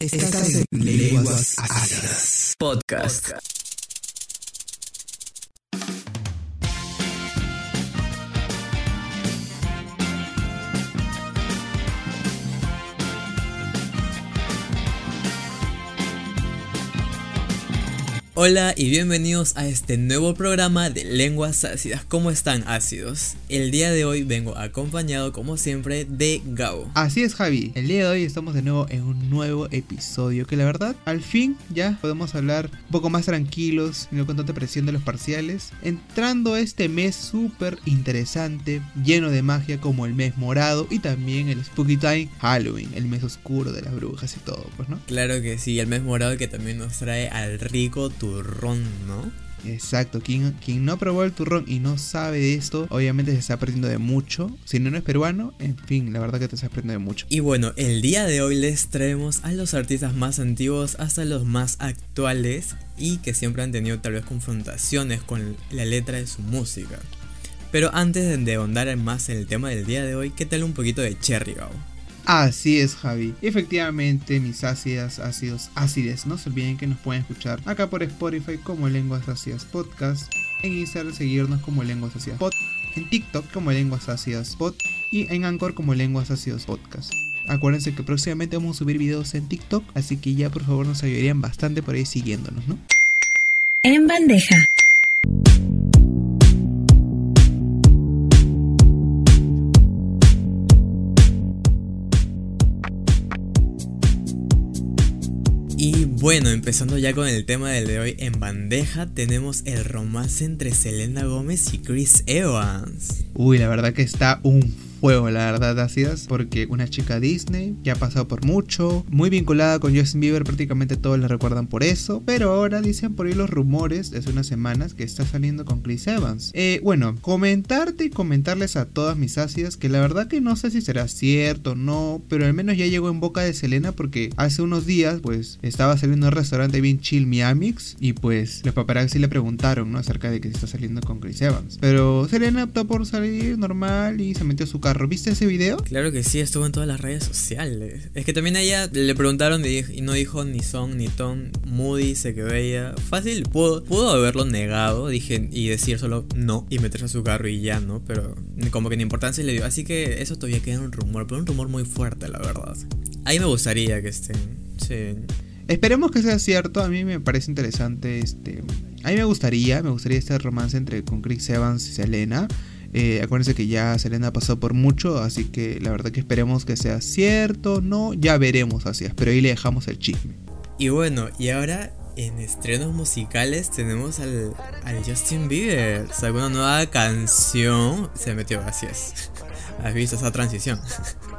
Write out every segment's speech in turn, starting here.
Estás en Lenguas Ácidas Podcast. Hola y bienvenidos a este nuevo programa de Lenguas Ácidas. ¿Cómo están ácidos? El día de hoy vengo acompañado como siempre de Gabo. Así es Javi, el día de hoy estamos de nuevo en un nuevo episodio que la verdad al fin ya podemos hablar un poco más tranquilos no con tanta presión de los parciales, entrando este mes súper interesante, lleno de magia como el mes morado y también el Spooky Time Halloween, el mes oscuro de las brujas y todo, pues no. Claro que sí, el mes morado que también nos trae al rico turrón, ¿no? Exacto, quien, quien no probó el turrón y no sabe de esto, obviamente se está perdiendo de mucho. Si no, no es peruano, en fin, la verdad que te estás perdiendo de mucho. Y bueno, el día de hoy les traemos a los artistas más antiguos hasta los más actuales y que siempre han tenido tal vez confrontaciones con la letra de su música. Pero antes de ahondar más en el tema del día de hoy, ¿qué tal un poquito de Cherry Gao? Así es, Javi. Efectivamente, mis ácidas, ácidos, ácides. No se olviden que nos pueden escuchar acá por Spotify como Lenguas Ácidas Podcast. En Instagram seguirnos como Lenguas Ácidas Pod. En TikTok como Lenguas Ácidas Pod. Y en Anchor como Lenguas Ácidos Podcast. Acuérdense que próximamente vamos a subir videos en TikTok. Así que ya por favor nos ayudarían bastante por ahí siguiéndonos, ¿no? En bandeja. Bueno, empezando ya con el tema del de hoy, en bandeja tenemos el romance entre Selena Gómez y Chris Evans. Uy, la verdad que está un fuego, la verdad, ácidas, porque una chica Disney ya ha pasado por mucho, muy vinculada con Justin Bieber, prácticamente todos la recuerdan por eso, pero ahora dicen por ahí los rumores de hace unas semanas que está saliendo con Chris Evans. Eh, bueno, comentarte y comentarles a todas mis ácidas que la verdad que no sé si será cierto o no, pero al menos ya llegó en boca de Selena porque hace unos días, pues, estaba saliendo un restaurante bien chill Miamix y pues los paparazzi le preguntaron, ¿no? Acerca de que se está saliendo con Chris Evans. Pero Selena optó por salir normal y se metió a su carro. ¿Viste ese video? Claro que sí, estuvo en todas las redes sociales. Es que también a ella le preguntaron y no dijo ni son ni ton. Moody se quedó ella. Fácil, pudo, pudo haberlo negado, dije, y decir solo no y meterse a su carro y ya, ¿no? Pero como que ni importancia le dio. Así que eso todavía queda un rumor, pero un rumor muy fuerte, la verdad. Ahí me gustaría que estén. Sí. Esperemos que sea cierto, a mí me parece interesante este... A mí me gustaría, me gustaría este romance entre con Chris Evans y Selena. Eh, acuérdense que ya Selena pasó por mucho, así que la verdad que esperemos que sea cierto, no, ya veremos así, pero ahí le dejamos el chisme. Y bueno, y ahora en estrenos musicales tenemos al, al Justin Bieber, sacó una nueva canción, se metió, así es. ¿Has visto esa transición?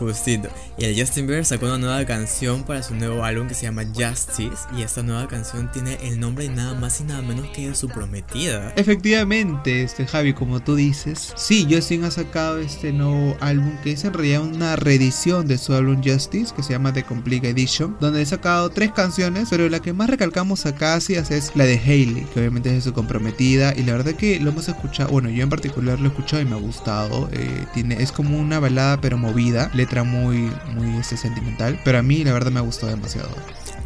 Justito. Y el Justin Bieber sacó una nueva canción para su nuevo álbum que se llama Justice. Y esta nueva canción tiene el nombre de nada más y nada menos que de su prometida. Efectivamente, este Javi, como tú dices, sí, Justin ha sacado este nuevo álbum que es en realidad una reedición de su álbum Justice, que se llama The Complete Edition, donde he sacado tres canciones, pero la que más recalcamos acá así es la de Hailey, que obviamente es de su comprometida. Y la verdad que lo hemos escuchado, bueno, yo en particular lo he escuchado y me ha gustado. Eh, tiene, es como una balada pero movida, letra muy muy este, sentimental, pero a mí la verdad me gustado demasiado.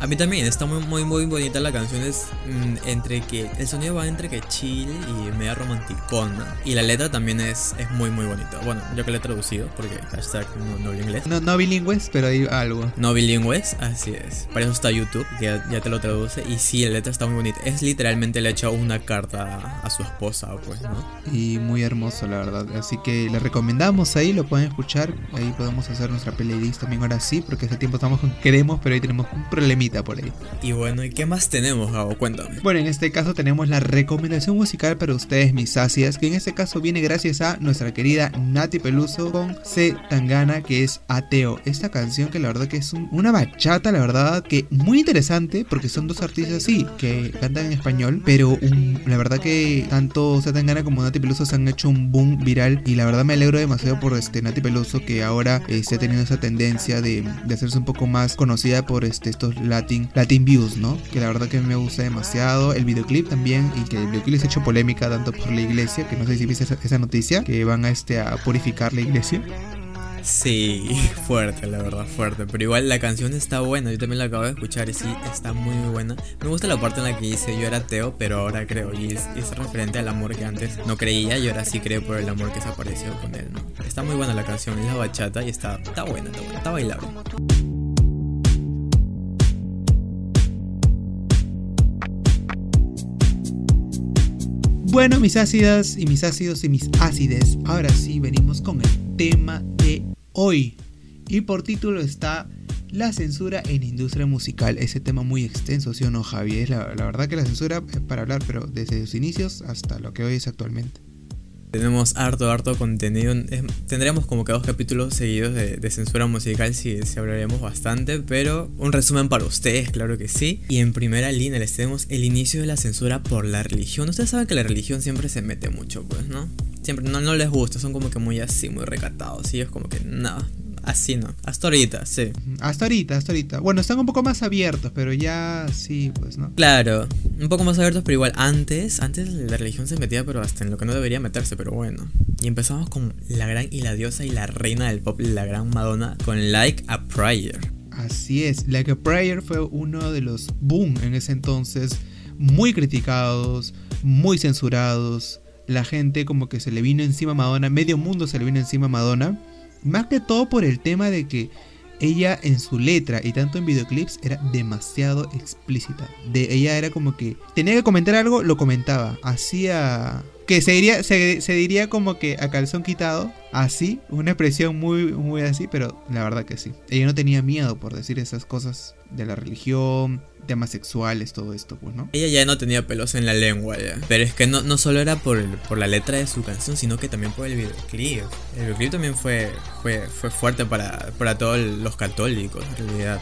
A mí también, está muy, muy, muy bonita la canción. Es mm, entre que. El sonido va entre que chill y media romanticona. Y la letra también es, es muy, muy bonita. Bueno, yo que le he traducido, porque hashtag no, no inglés. No, no bilingües, pero hay algo. No bilingües, así es. Para eso está YouTube, que ya, ya, te lo traduce. Y sí, la letra está muy bonita. Es literalmente le ha hecho una carta a su esposa, pues, ¿no? Y muy hermoso, la verdad. Así que le recomendamos ahí, lo pueden escuchar. Ahí podemos hacer nuestra playlist también ahora sí, porque hace tiempo estamos con queremos, pero ahí tenemos un problemita por ahí. Y bueno, ¿y qué más tenemos, Gabo? Cuéntame. Bueno, en este caso tenemos la recomendación musical para ustedes, mis asias, que en este caso viene gracias a nuestra querida Nati Peluso con C. Tangana, que es Ateo. Esta canción que la verdad que es una bachata, la verdad que muy interesante, porque son dos artistas así, que cantan en español, pero la verdad que tanto C. Tangana como Nati Peluso se han hecho un boom viral y la verdad me alegro demasiado por este Nati Peluso que ahora esté teniendo esa tendencia de, de hacerse un poco más conocida por este, estos Latin Latin Views, ¿no? Que la verdad que me gusta demasiado. El videoclip también, y que el videoclip ha hecho polémica tanto por la iglesia, que no sé si viste esa, noticia, que van a, este, a purificar la iglesia. Sí, fuerte, la verdad, fuerte. Pero igual la canción está buena, yo también la acabo de escuchar y sí, está muy buena. Me gusta la parte en la que dice yo era ateo, pero ahora creo. Y es, es referente al amor que antes no creía y ahora sí creo por el amor que se apareció con él, ¿no? Está muy buena la canción, es la bachata y está, está buena, está buena, está bailable. Bueno, mis ácidas y mis ácidos y mis ácides, ahora sí venimos con el tema de hoy. Y por título está la censura en industria musical. Ese tema muy extenso, ¿sí o no, Javier? La, la verdad que la censura es para hablar, pero desde sus inicios hasta lo que hoy es actualmente. Tenemos harto, harto contenido. Es- tendríamos como que dos capítulos seguidos de, censura musical si, si hablaríamos bastante, pero un resumen para ustedes, claro que sí. Y en primera línea les tenemos el inicio de la censura por la religión. Ustedes saben que la religión siempre se mete mucho, pues, ¿no? Siempre no, les gusta, son como que muy así, muy recatados. Y es como que, nada, así no. Hasta ahorita, sí. Hasta ahorita, hasta ahorita. Bueno, están un poco más abiertos, pero ya sí, pues, ¿no? Claro, un poco más abiertos, pero igual antes, antes la religión se metía, pero hasta en lo que no debería meterse, pero bueno. Y empezamos con la gran y la diosa y la reina del pop, la gran Madonna, con Like a Prayer. Así es, Like a Prayer fue uno de los boom en ese entonces, muy criticados, muy censurados. La gente como que se le vino encima a Madonna, medio mundo se le vino encima a Madonna. Más que todo por el tema de que ella en su letra y tanto en videoclips era demasiado explícita. De ella era como que tenía que comentar algo, lo comentaba. Hacía que se diría, se, se diría como que a calzón quitado, así, una expresión muy, muy así, pero la verdad que sí. Ella no tenía miedo por decir esas cosas de la religión, temas sexuales, todo esto, pues, ¿no? Ella ya no tenía pelos en la lengua ya. Pero es que no, no solo era por, el- por la letra de su canción, sino que también por el videoclip. El videoclip también fue, fue, fue fuerte para, para todos los católicos, en realidad.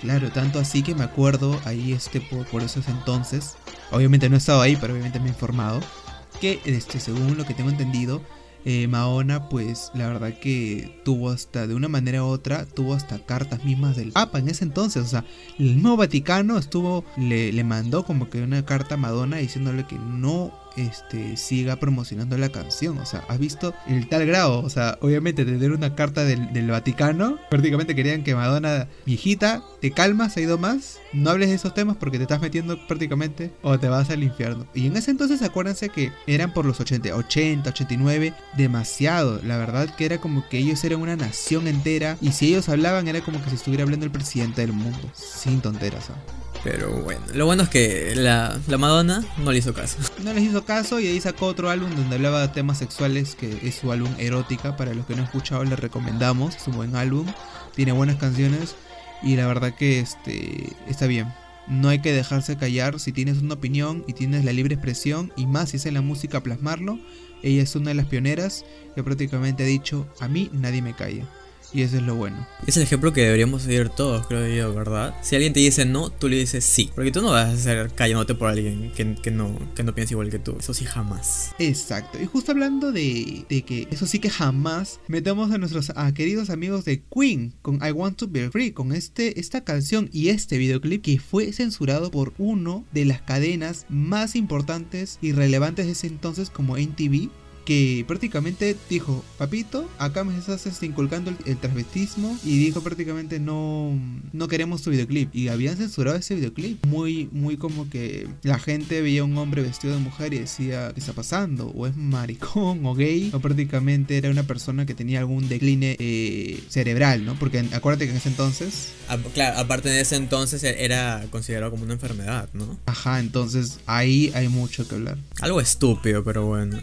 Claro, tanto así que me acuerdo ahí este por, por esos entonces, obviamente no he estado ahí, pero obviamente me he informado, que este, según lo que tengo entendido, eh, Mahona pues la verdad que tuvo hasta de una manera u otra, tuvo hasta cartas mismas del Papa en ese entonces, o sea, el mismo Vaticano estuvo, le, le mandó como que una carta a Madonna diciéndole que no este, siga promocionando la canción. O sea, ¿has visto el tal grado? O sea, obviamente tener una carta del, del Vaticano, prácticamente querían que Madonna, viejita, te calmas, ha ido más, no hables de esos temas porque te estás metiendo prácticamente o te vas al infierno. Y en ese entonces acuérdense que eran por los 80, 80, 89, demasiado. La verdad que era como que ellos eran una nación entera y si ellos hablaban era como que si estuviera hablando el presidente del mundo. Sin tonteras. ¿ah? Pero bueno, lo bueno es que la, la Madonna no le hizo caso. No les hizo caso y ahí sacó otro álbum donde hablaba de temas sexuales, que es su álbum Erótica. Para los que no han escuchado, les recomendamos. Es un buen álbum, tiene buenas canciones y la verdad que este está bien. No hay que dejarse callar si tienes una opinión y tienes la libre expresión y más si es en la música plasmarlo. Ella es una de las pioneras que prácticamente ha dicho, a mí nadie me calla. Y eso es lo bueno. Es el ejemplo que deberíamos seguir todos, creo yo, ¿verdad? Si alguien te dice no, tú le dices sí. Porque tú no vas a ser callándote por alguien que, que no, que no piensa igual que tú. Eso sí, jamás. Exacto. Y justo hablando de, de que eso sí que jamás metemos a nuestros queridos amigos de Queen con I Want to Be Free, con este, esta canción y este videoclip que fue censurado por uno de las cadenas más importantes y relevantes de ese entonces como NTV. Que prácticamente dijo, papito, acá me estás inculcando el, el transvestismo y dijo prácticamente no, no queremos tu videoclip. Y habían censurado ese videoclip. Muy, muy como que la gente veía a un hombre vestido de mujer y decía, ¿qué está pasando? O es maricón o gay. O prácticamente era una persona que tenía algún decline eh, cerebral, ¿no? Porque acuérdate que en ese entonces... A- claro, aparte de ese entonces e- era considerado como una enfermedad, ¿no? Ajá, entonces ahí hay mucho que hablar. Algo estúpido, pero bueno.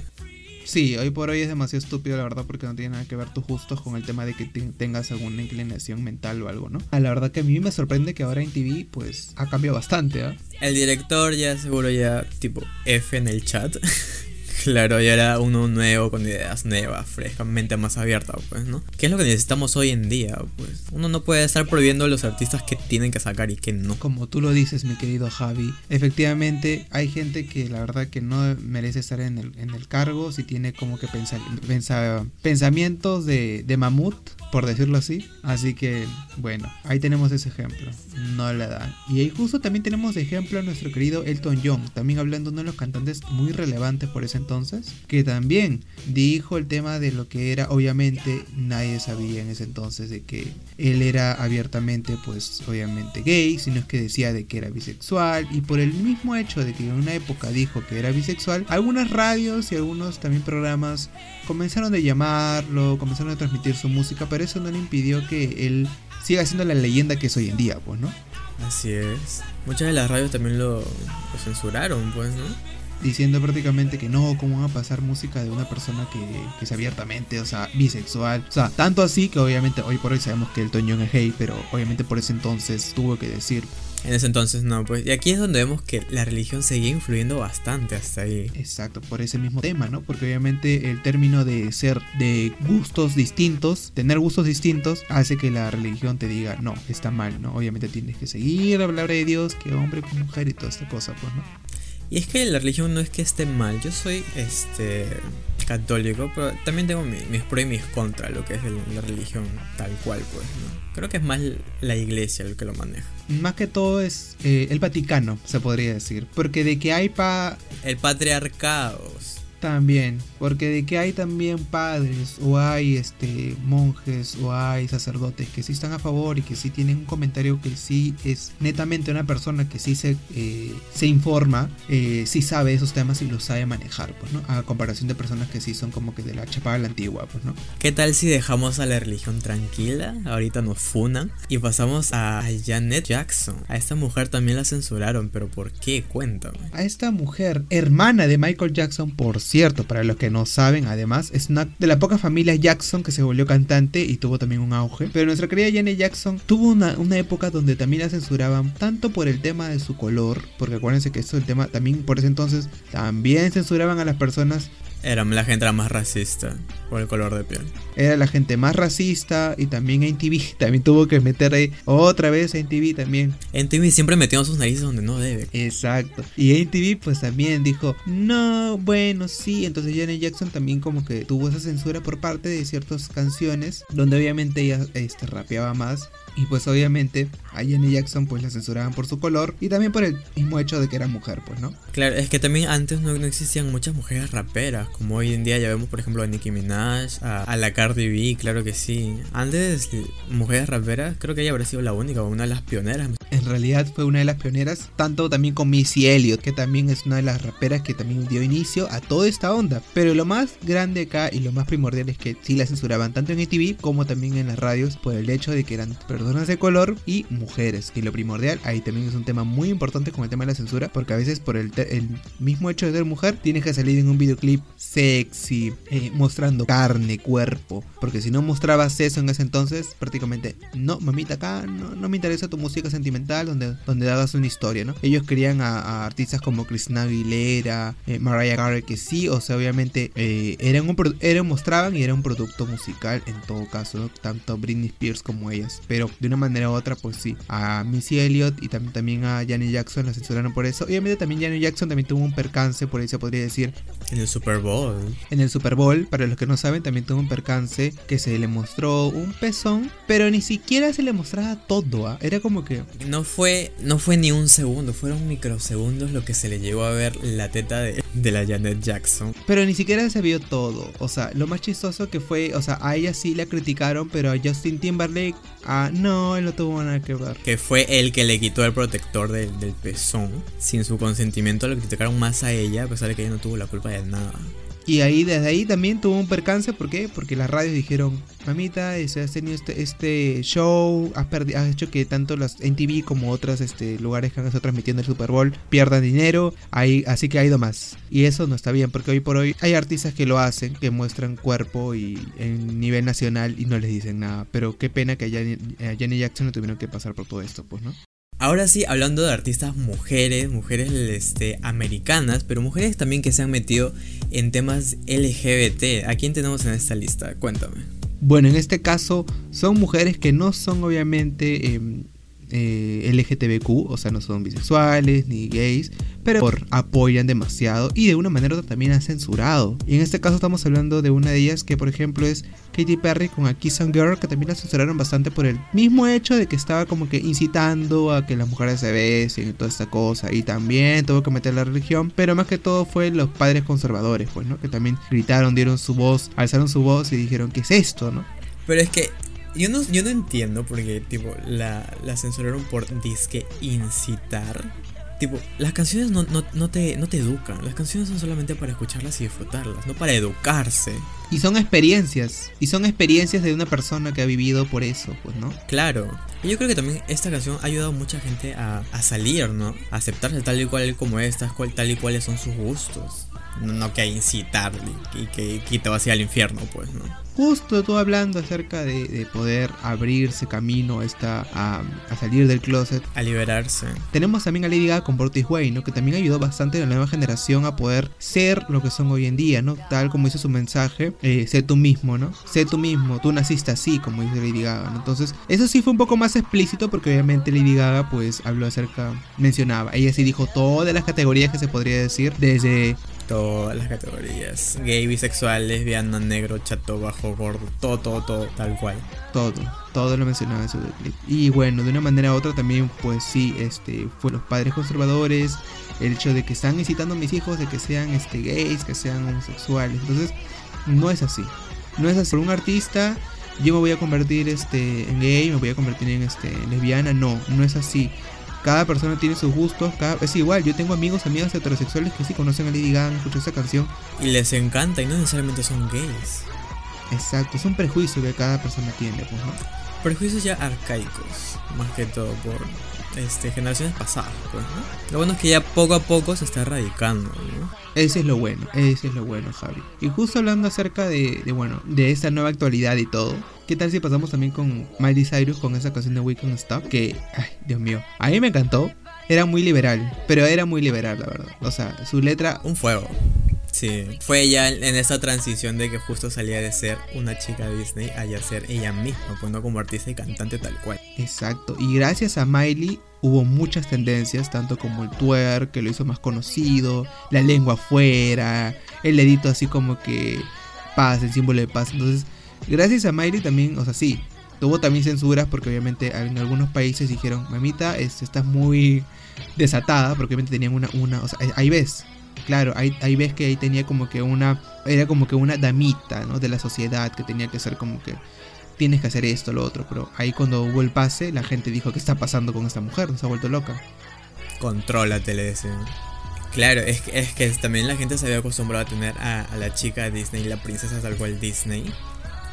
Sí, hoy por hoy es demasiado estúpido, la verdad, porque no tiene nada que ver tus gustos con el tema de que te- tengas alguna inclinación mental o algo, ¿no? Ah, la verdad que a mí me sorprende que ahora en TV, pues, ha cambiado bastante, ¿ah? El director ya seguro ya tipo F en el chat. claro, ya era uno nuevo con ideas nuevas, fresca, mente más abierta, pues, ¿no? ¿Qué es lo que necesitamos hoy en día? Pues uno no puede estar prohibiendo a los artistas que tienen que sacar y que no. Como tú lo dices, mi querido Javi, efectivamente hay gente que la verdad que no merece estar en el, en el cargo si tiene como que pensa- pensa- pensamientos de, de mamut, por decirlo así. Así que, bueno, ahí tenemos ese ejemplo. No la dan. Y ahí justo también tenemos de ejemplo a nuestro querido Elton John, también hablando de uno de los cantantes muy relevantes por ese entonces. Que también dijo el tema de lo que era, obviamente nadie sabía en ese entonces de que él era abiertamente, pues obviamente gay, sino es que decía de que era bisexual y por el mismo hecho de que en una época dijo que era bisexual, algunas radios y algunos también programas comenzaron a llamarlo, comenzaron a transmitir su música, pero eso no le impidió que él siga siendo la leyenda que es hoy en día, pues, ¿no? Así es. Muchas de las radios también lo censuraron, pues, ¿no? Diciendo prácticamente que no, ¿cómo van a pasar música de una persona que, que es abiertamente, o sea, bisexual? O sea, tanto así que obviamente hoy por hoy sabemos que el Toñón es gay, pero obviamente por ese entonces tuvo que decir. En ese entonces no, pues. Y aquí es donde vemos que la religión seguía influyendo bastante hasta ahí. Exacto, por ese mismo tema, ¿no? Porque obviamente el término de ser de gustos distintos, tener gustos distintos, hace que la religión te diga, no, está mal, ¿no? Obviamente tienes que seguir la palabra de Dios, que hombre con mujer y toda esta cosa, pues, ¿no? Y es que la religión no es que esté mal. Yo soy este católico, pero también tengo mis, pros y mis contras, lo que es el- la religión tal cual, pues, ¿no? Creo que es más la iglesia el que lo maneja. Más que todo es eh, el Vaticano, se podría decir. Porque de que hay pa El patriarcado. También, porque de que hay también padres o hay este monjes o hay sacerdotes que sí están a favor y que sí tienen un comentario que sí es netamente una persona que sí se, eh, se informa, eh, sí sabe esos temas y los sabe manejar, pues, ¿no? A comparación de personas que sí son como que de la chapada de la antigua, pues, ¿no? ¿Qué tal si dejamos a la religión tranquila? Ahorita nos funan. Y pasamos a Janet Jackson. A esta mujer también la censuraron, pero ¿por qué? Cuéntame. A esta mujer, hermana de Michael Jackson, por cierto, para los que no saben, además, es una de la poca familia Jackson que se volvió cantante y tuvo también un auge. Pero nuestra querida Janet Jackson tuvo una, una época donde también la censuraban, tanto por el tema de su color, porque acuérdense que esto el tema también por ese entonces también censuraban a las personas Era la gente era más racista por el color de piel. era la gente más racista y también NTV también tuvo que meter ahí otra vez NTV también En TV siempre metieron sus narices donde no debe. Exacto. Y NTV pues también dijo, no, bueno, sí. Entonces Janet Jackson también como que tuvo esa censura por parte de ciertas canciones, donde obviamente ella este, rapeaba más. Y pues obviamente a Janet Jackson pues la censuraban por su color y también por el mismo hecho de que era mujer, pues, ¿no? Claro, es que también antes no, no existían muchas mujeres raperas, como hoy en día ya vemos, por ejemplo, a Nicki Minaj, a, a la Cardi B, claro que sí. Antes, mujeres raperas, creo que ella habría sido la única, o una de las pioneras. En realidad fue una de las pioneras, tanto también con Missy Elliott, que también es una de las raperas que también dio inicio a toda esta onda. Pero lo más grande acá y lo más primordial es que sí la censuraban tanto en ETV como también en las radios por el hecho de que eran personas de color y mujeres. Y lo primordial, ahí también es un tema muy importante con el tema de la censura, porque a veces por el, el mismo hecho de ser mujer, tienes que salir en un videoclip sexy, eh, mostrando carne, cuerpo. Porque si no mostrabas eso en ese entonces, prácticamente, no, mamita, acá no, no me interesa tu música sentimental donde, donde una historia, ¿no? Ellos querían a, artistas como Christina Aguilera, eh, Mariah Carey, que sí, o sea, obviamente eh, eran un, eran, mostraban y era un producto musical en todo caso, ¿no? tanto Britney Spears como ellas. Pero de una manera u otra, pues sí, a Missy Elliott y tam- también a Janet Jackson la censuraron por eso. Obviamente también Janet Jackson también tuvo un percance, por ahí se podría decir, En el Super Bowl. en el Super Bowl, para los que no saben, también tuvo un percance que se le mostró un pezón, pero ni siquiera se le mostraba todo, ¿ah? Era como que No fue, no fue ni un segundo, fueron microsegundos lo que se le llegó a ver la teta de, de la Janet Jackson. Pero ni siquiera se vio todo. O sea, lo más chistoso que fue, o sea, a ella sí la criticaron, pero a Justin Timberlake, ah, no, él no tuvo nada que ver. Que fue el que le quitó el protector del, del pezón. Sin su consentimiento lo criticaron más a ella, a pesar de que ella no tuvo la culpa de nada. Y ahí, desde ahí también tuvo un percance, ¿por qué? Porque las radios dijeron, mamita, este, has tenido este, este show, has, has hecho que tanto las NTV como otros este, lugares que han estado transmitiendo el Super Bowl pierdan dinero, ahí, así que ha ido más. Y eso no está bien, porque hoy por hoy hay artistas que lo hacen, que muestran cuerpo y en nivel nacional y no les dicen nada. Pero qué pena que a Janet Jackson no tuvieron que pasar por todo esto, pues, ¿no? Ahora sí, hablando de artistas mujeres, mujeres este, americanas, pero mujeres también que se han metido en temas LGBT. ¿A quién tenemos en esta lista? Cuéntame. Bueno, en este caso son mujeres que no son obviamente em, eh, LGTBQ, o sea, no son bisexuales ni gays, pero por apoyan demasiado y de una manera también han censurado. Y en este caso estamos hablando de una de ellas que por ejemplo es Katy Perry con A Kiss and Girl, que también la censuraron bastante por el mismo hecho de que estaba como que incitando a que las mujeres se besen y toda esta cosa. Y también tuvo que meter la religión, pero más que todo fue los padres conservadores, pues, ¿no? Que también gritaron, dieron su voz, alzaron su voz y dijeron, ¿qué es esto, no? Pero es que yo no, yo no entiendo porque, tipo, la, la censuraron por disque incitar. Tipo, las canciones no, no, no, te, no te educan. Las canciones son solamente para escucharlas y disfrutarlas, no para educarse. Y son experiencias. Y son experiencias de una persona que ha vivido por eso, pues, ¿no? Claro. Y yo creo que también esta canción ha ayudado a mucha gente a, a salir, ¿no? A aceptarse tal y cual como estas, cual, tal y cuáles son sus gustos. No, no que a incitar y que, que te va hacia el infierno, pues, ¿no? Justo tú hablando acerca de, de poder abrirse camino a, esta, a, a, salir del closet. A liberarse. Tenemos también a Lady Gaga con Bortis Way, ¿no? Que también ayudó bastante a la nueva generación a poder ser lo que son hoy en día, ¿no? Tal como dice su mensaje, eh, sé tú mismo, ¿no? Sé tú mismo, tú naciste así, como dice Lady Gaga, ¿no? Entonces, eso sí fue un poco más explícito porque obviamente Lady Gaga pues habló acerca, mencionaba, ella sí dijo todas las categorías que se podría decir, desde todas las categorías. Gay, bisexual, lesbiana, negro, chato, bajo, gordo, todo, todo, todo, tal cual. Todo, todo lo mencionaba en su clip. Y bueno, de una manera u otra también, pues sí, este, fue los padres conservadores, el hecho de que están incitando a mis hijos de que sean este, gays, que sean homosexuales. Entonces, no es así. No es así. Por un artista, yo me voy a convertir este, en gay, me voy a convertir en este, lesbiana. No, no es así cada persona tiene sus gustos, cada... es igual, yo tengo amigos, amigas heterosexuales que sí conocen a Lady Gaga, escuchan esa canción. Y les encanta y no necesariamente son gays. Exacto, es un prejuicio que cada persona tiene, pues, ¿no? Prejuicios ya arcaicos, más que todo por este, generaciones pasadas, pues, ¿no? Lo bueno es que ya poco a poco se está erradicando, ¿no? Ese es lo bueno, ese es lo bueno, Javi. Y justo hablando acerca de, de, bueno, de esta nueva actualidad y todo, ¿qué tal si pasamos también con Miley Cyrus con esa canción de We Can't Stop? Que, ay, Dios mío, a mí me encantó. Era muy liberal, pero era muy liberal, la verdad. O sea, su letra... Un fuego. Sí, fue ella en esa transición de que justo salía de ser una chica Disney a ya ser ella misma, pues no como artista y cantante tal cual. Exacto, y gracias a Miley hubo muchas tendencias, tanto como el twerk, que lo hizo más conocido, la lengua afuera, el dedito así como que paz, el símbolo de paz. Entonces, gracias a Miley también, o sea, sí, tuvo también censuras porque obviamente en algunos países dijeron, mamita, es, estás muy desatada, porque obviamente tenían una, una, o sea, ahí ves, claro, ahí, ahí ves que ahí tenía como que una, era como que una damita, ¿no? De la sociedad que tenía que ser como que tienes que hacer esto, lo otro. Pero ahí cuando hubo el pase, la gente dijo, ¿qué está pasando con esta mujer? Se ha vuelto loca. Contrólate, le decían. Claro, es es que también la gente se había acostumbrado a tener a, a la chica Disney, la princesa tal cual Disney.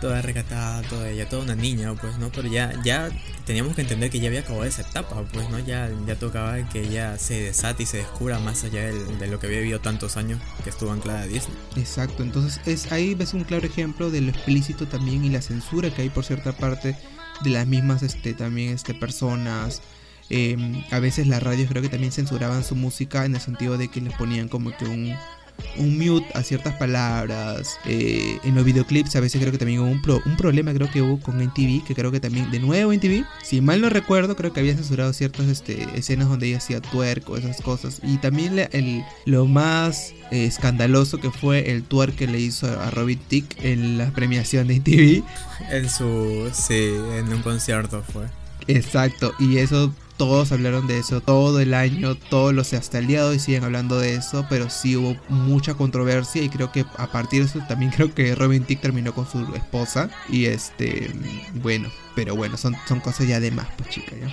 Toda recatada, toda ella, toda una niña, pues, ¿no? Pero ya, ya teníamos que entender que ya había acabado esa etapa, pues, ¿no? Ya, ya tocaba que ella se desate y se descubra más allá de, lo que había vivido tantos años que estuvo anclada a Disney. Exacto, entonces es ahí ves un claro ejemplo de lo explícito también y la censura que hay por cierta parte de las mismas, este, también, este, personas. Eh, a veces las radios creo que también censuraban su música en el sentido de que les ponían como que un un mute a ciertas palabras. Eh, en los videoclips a veces creo que también hubo un, pro, un problema creo que hubo con NTV, que creo que también de nuevo NTV, si mal no recuerdo, creo que había censurado ciertas este, escenas donde ella hacía twerk o esas cosas. Y también le, el, lo más eh, escandaloso que fue el twerk que le hizo a Robin Tick en la premiación de NTV. En su, sí, en un concierto fue. Exacto, y eso todos hablaron de eso todo el año, todos los hasta el día de hoy siguen hablando de eso, pero sí hubo mucha controversia y creo que a partir de eso también creo que Robin Tick terminó con su esposa y este, bueno, pero bueno, son, son cosas ya de más, pues chica, ya.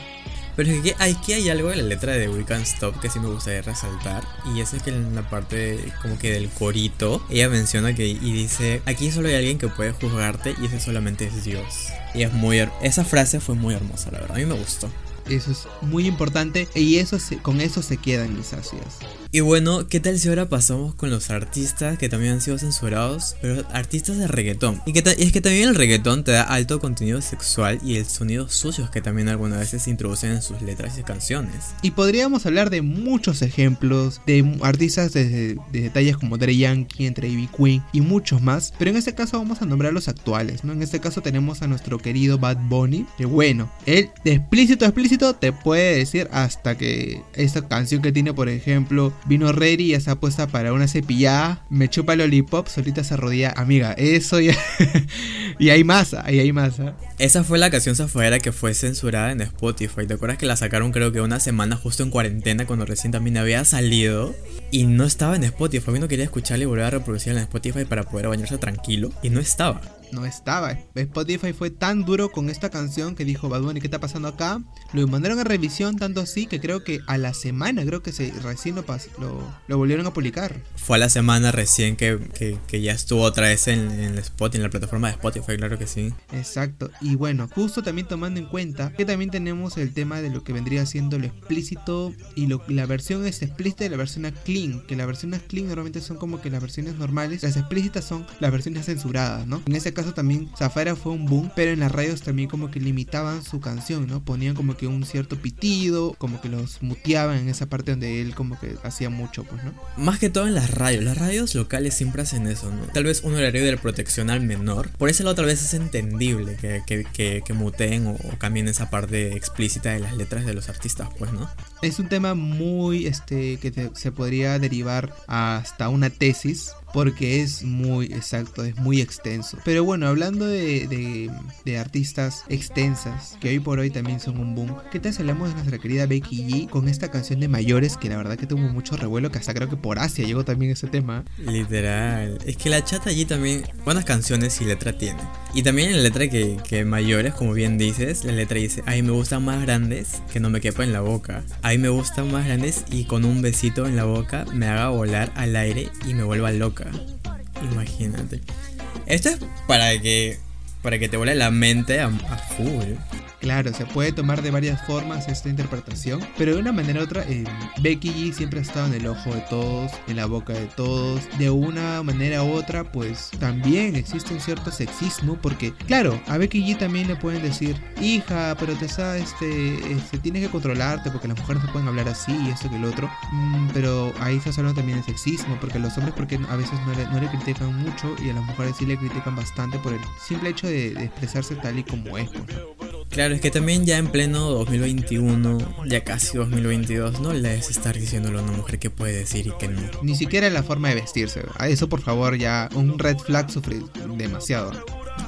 Pero es que aquí hay algo en la letra de We Can't Stop que sí me gustaría resaltar. Y es que en la parte como que del corito, ella menciona que y dice, aquí solo hay alguien que puede juzgarte y ese solamente es Dios. Y es muy... Esa frase fue muy hermosa, la verdad. A mí me gustó. Eso es muy importante y eso se, con eso se quedan mis ácidas. Y bueno, ¿qué tal si ahora pasamos con los artistas que también han sido censurados? Pero artistas de reggaetón. Y, que y es que también el reggaetón te da alto contenido sexual y el sonido sucios que también algunas veces se introducen en sus letras y canciones. Y podríamos hablar de muchos ejemplos de artistas de, de detalles como Dre Yankee, entre Ivy Queen y muchos más. Pero en este caso vamos a nombrar los actuales, ¿no? En este caso tenemos a nuestro querido Bad Bunny. Que bueno, él de explícito a explícito te puede decir hasta que esta canción que tiene, por ejemplo, vino ready y ya está puesta para una cepillada, me chupa el lollipop, solita se rodilla, amiga, eso ya... y hay más, ahí hay más. ¿ah? Esa fue la canción Zafaera que fue censurada en Spotify. ¿Te acuerdas que la sacaron creo que una semana justo en cuarentena cuando recién también había salido? Y no estaba en Spotify. Yo no quería escucharla y volver a reproducirla en Spotify para poder bañarse tranquilo. Y no estaba no estaba. Spotify fue tan duro con esta canción que dijo Bad Bunny, ¿qué está pasando acá? Lo mandaron a revisión tanto así que creo que a la semana, creo que se, recién lo, lo, volvieron a publicar. Fue a la semana recién que, ya estuvo otra vez en, en, Spotify, en la plataforma de Spotify, claro que sí. Exacto. Y bueno, justo también tomando en cuenta que también tenemos el tema de lo que vendría siendo lo explícito y lo, la versión es explícita y la versión clean, que las versiones clean normalmente son como que las versiones normales, las explícitas son las versiones censuradas, ¿no? En ese caso también Zafara fue un boom, pero en las radios también como que limitaban su canción, ¿no? Ponían como que un cierto pitido, como que los muteaban en esa parte donde él como que hacía mucho, pues, ¿no? Más que todo en las radios, las radios locales siempre hacen eso, ¿no? Tal vez un horario de protección al menor, por eso la otra vez es entendible que, que, que, muteen o, cambien esa parte explícita de las letras de los artistas, pues, ¿no? Es un tema muy, este, que se podría derivar hasta una tesis porque es muy exacto, es muy extenso. Pero bueno, hablando de, de, artistas extensas, que hoy por hoy también son un boom, ¿qué tal si hablamos de nuestra querida Becky G con esta canción de mayores que la verdad que tuvo mucho revuelo, que hasta creo que por Asia llegó también ese tema? Literal, es que la chata allí también buenas canciones y letra tiene. Y también en la letra que, que mayores, como bien dices, la letra dice, ay me gustan más grandes que no me quepa en la boca. Ay me gustan más grandes y con un besito en la boca me haga volar al aire y me vuelva loca. Imagínate. Esto es para que para que te vuele la mente a, a full. Claro, se puede tomar de varias formas esta interpretación, pero de una manera u otra, eh, Becky G siempre ha estado en el ojo de todos, en la boca de todos. De una manera u otra, pues también existe un cierto sexismo, porque, claro, a Becky G también le pueden decir, hija, pero te sabes, este, este, tienes que controlarte porque las mujeres no pueden hablar así y esto que el otro. Mm, pero ahí está hablando también de sexismo, porque los hombres, porque a veces no le, critican mucho y a las mujeres sí le critican bastante por el simple hecho de, expresarse tal y como es. Pues, Claro, es que también ya en pleno 2021, ya casi 2022, no le es estar diciéndolo a una mujer que puede decir y que no. Ni siquiera la forma de vestirse. A eso, por favor, ya un red flag sufre demasiado.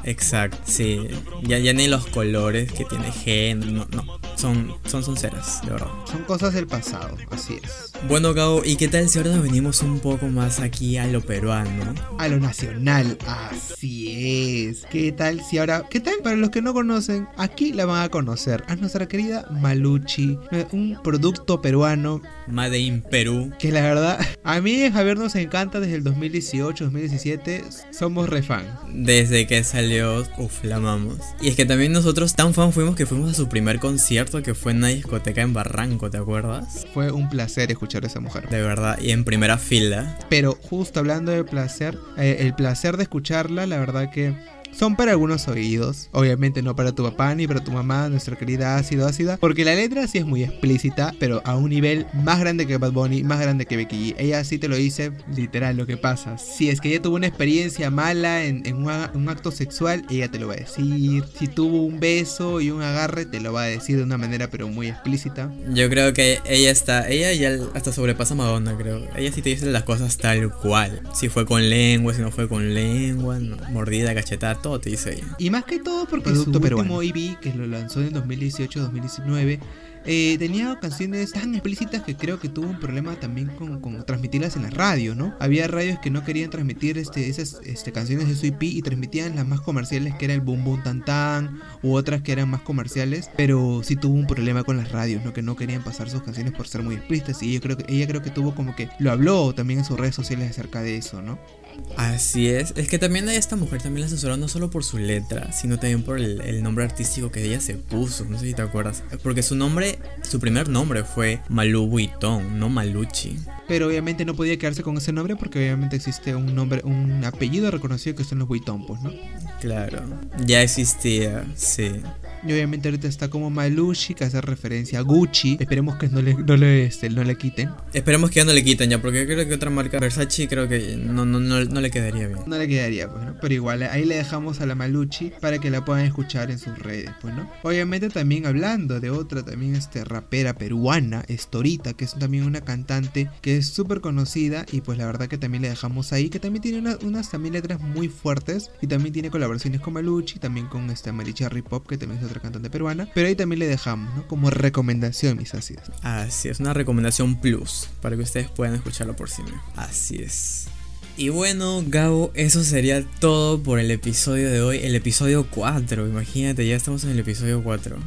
Exacto, sí. Ya, ya ni los colores que tiene gen, no, no. Son, son sinceras, de verdad. Son cosas del pasado, así es. Bueno, Gabo, ¿y qué tal si ahora nos venimos un poco más aquí a lo peruano? A lo nacional, así es. ¿Qué tal si ahora, qué tal para los que no conocen, aquí la van a conocer a nuestra querida Maluchi, un producto peruano. Made in Perú. Que la verdad, a mí en Javier nos encanta desde el 2018, 2017, somos re fan. Desde que salió, uff, la amamos. Y es que también nosotros tan fan fuimos que fuimos a su primer concierto que fue en una discoteca en Barranco, ¿te acuerdas? Fue un placer escuchar a esa mujer. De verdad, y en primera fila. Pero justo hablando de placer, eh, el placer de escucharla, la verdad que son para algunos oídos, obviamente no para tu papá ni para tu mamá, nuestra querida ácido ácida, porque la letra sí es muy explícita, pero a un nivel más grande que Bad Bunny, más grande que Becky G. Ella sí te lo dice literal lo que pasa. Si es que ella tuvo una experiencia mala en, un, acto sexual, ella te lo va a decir. Si tuvo un beso y un agarre, te lo va a decir de una manera pero muy explícita. Yo creo que ella está, ella ya hasta sobrepasa a Madonna, creo. Ella sí te dice las cosas tal cual. Si fue con lengua, si no fue con lengua, mordida, cachetada, te dice Y más que todo porque su último EP, que lo lanzó en 2018-2019, eh, tenía canciones tan explícitas que creo que tuvo un problema también con, transmitirlas en la radio, ¿no? Había radios que no querían transmitir este, esas este, canciones de su EP y transmitían las más comerciales que era el Boom Boom Tan Tan u otras que eran más comerciales, pero sí tuvo un problema con las radios, ¿no? Que no querían pasar sus canciones por ser muy explícitas y yo creo que ella creo que tuvo como que lo habló también en sus redes sociales acerca de eso, ¿no? Así es, es que también a esta mujer también la asesoró no solo por su letra, sino también por el, nombre artístico que ella se puso, no sé si te acuerdas, porque su nombre, su primer nombre fue Malu Buitón, no Maluchi. Pero obviamente no podía quedarse con ese nombre porque obviamente existe un nombre, un apellido reconocido que son los Buitón, pues, ¿no? Claro, ya existía, sí. Y obviamente ahorita está como Malushi, que hace referencia a Gucci. Esperemos que no le, no le, este, no le quiten. Esperemos que ya no le quiten ya, porque creo que otra marca, Versace, creo que no, no, no, no le quedaría bien. No le quedaría, pues, ¿no? Pero igual, ahí le dejamos a la Maluchi para que la puedan escuchar en sus redes, pues, ¿no? Obviamente también hablando de otra, también este rapera peruana, Estorita, que es también una cantante que es súper conocida y pues la verdad que también le dejamos ahí, que también tiene una- unas también letras muy fuertes y también tiene colaboraciones con Maluchi, también con este Maricha Pop, que también es otra cantante peruana, pero ahí también le dejamos. Como recomendación, mis ácidas. Así es, una recomendación plus para que ustedes puedan escucharlo por sí mismos. Así es. Y bueno, Gabo, eso sería todo por el episodio de hoy, el episodio 4. Imagínate, ya estamos en el episodio 4.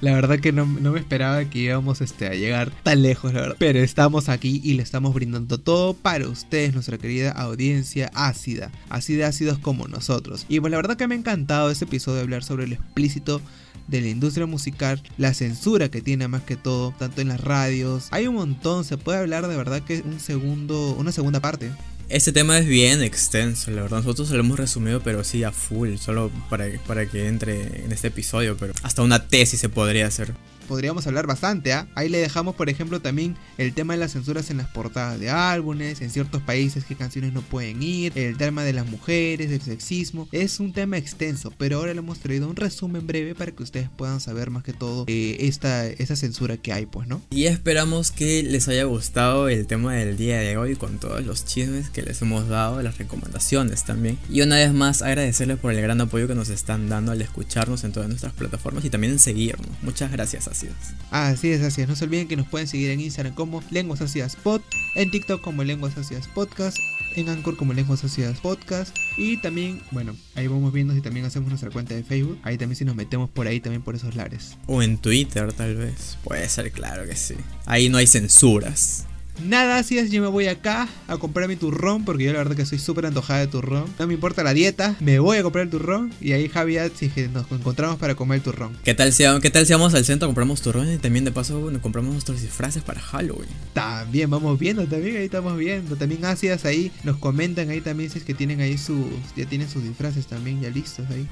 La verdad que no, no me esperaba que íbamos este, a llegar tan lejos, la verdad. Pero estamos aquí y le estamos brindando todo para ustedes, nuestra querida audiencia ácida. Así de ácidos como nosotros. Y pues la verdad que me ha encantado este episodio de hablar sobre lo explícito de la industria musical, la censura que tiene más que todo, tanto en las radios. Hay un montón, se puede hablar de verdad que un segundo, una segunda parte. Este tema es bien extenso, la verdad. Nosotros lo hemos resumido, pero sí a full, solo para, para que entre en este episodio. Pero hasta una tesis se podría hacer. Podríamos hablar bastante, ¿ah? Ahí le dejamos, por ejemplo, también el tema de las censuras en las portadas de álbumes, en ciertos países qué canciones no pueden ir, el tema de las mujeres, del sexismo. Es un tema extenso, pero ahora le hemos traído un resumen breve para que ustedes puedan saber más que todo eh, esta, esa censura que hay, pues, ¿no? Y esperamos que les haya gustado el tema del día de hoy con todos los chismes que les hemos dado, las recomendaciones también. Y una vez más agradecerles por el gran apoyo que nos están dando al escucharnos en todas nuestras plataformas y también en seguirnos. Muchas gracias, ácidos. Así es, así es. No se olviden que nos pueden seguir en Instagram como Lenguas Ácidas Pod, en TikTok como Lenguas Ácidas Podcast, en Anchor como Lenguas Ácidas Podcast. Y también, bueno, ahí vamos viendo si también hacemos nuestra cuenta de Facebook. Ahí también si nos metemos por ahí también por esos lares. O en Twitter tal vez. Puede ser, claro que sí. Ahí no hay censuras. Nada, así es, yo me voy acá a comprar mi turrón porque yo la verdad que soy súper antojada de turrón. No me importa la dieta, me voy a comprar el turrón y ahí Javi, si es que nos encontramos para comer el turrón. ¿Qué tal si, qué tal si vamos al centro, compramos turrones y también de paso bueno, compramos nuestros disfraces para Halloween? También vamos viendo, también ahí estamos viendo. También ácidas ahí nos comentan ahí también si es que tienen ahí sus, ya tienen sus disfraces también ya listos ahí.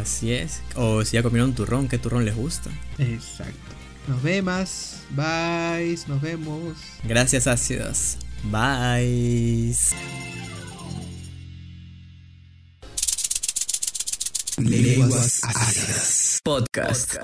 Así es. O si ya comieron turrón, ¿qué turrón les gusta? Exacto. Nos vemos, bye, nos vemos. Gracias, ácidos. Bye. Lenguas ácidas. Podcast.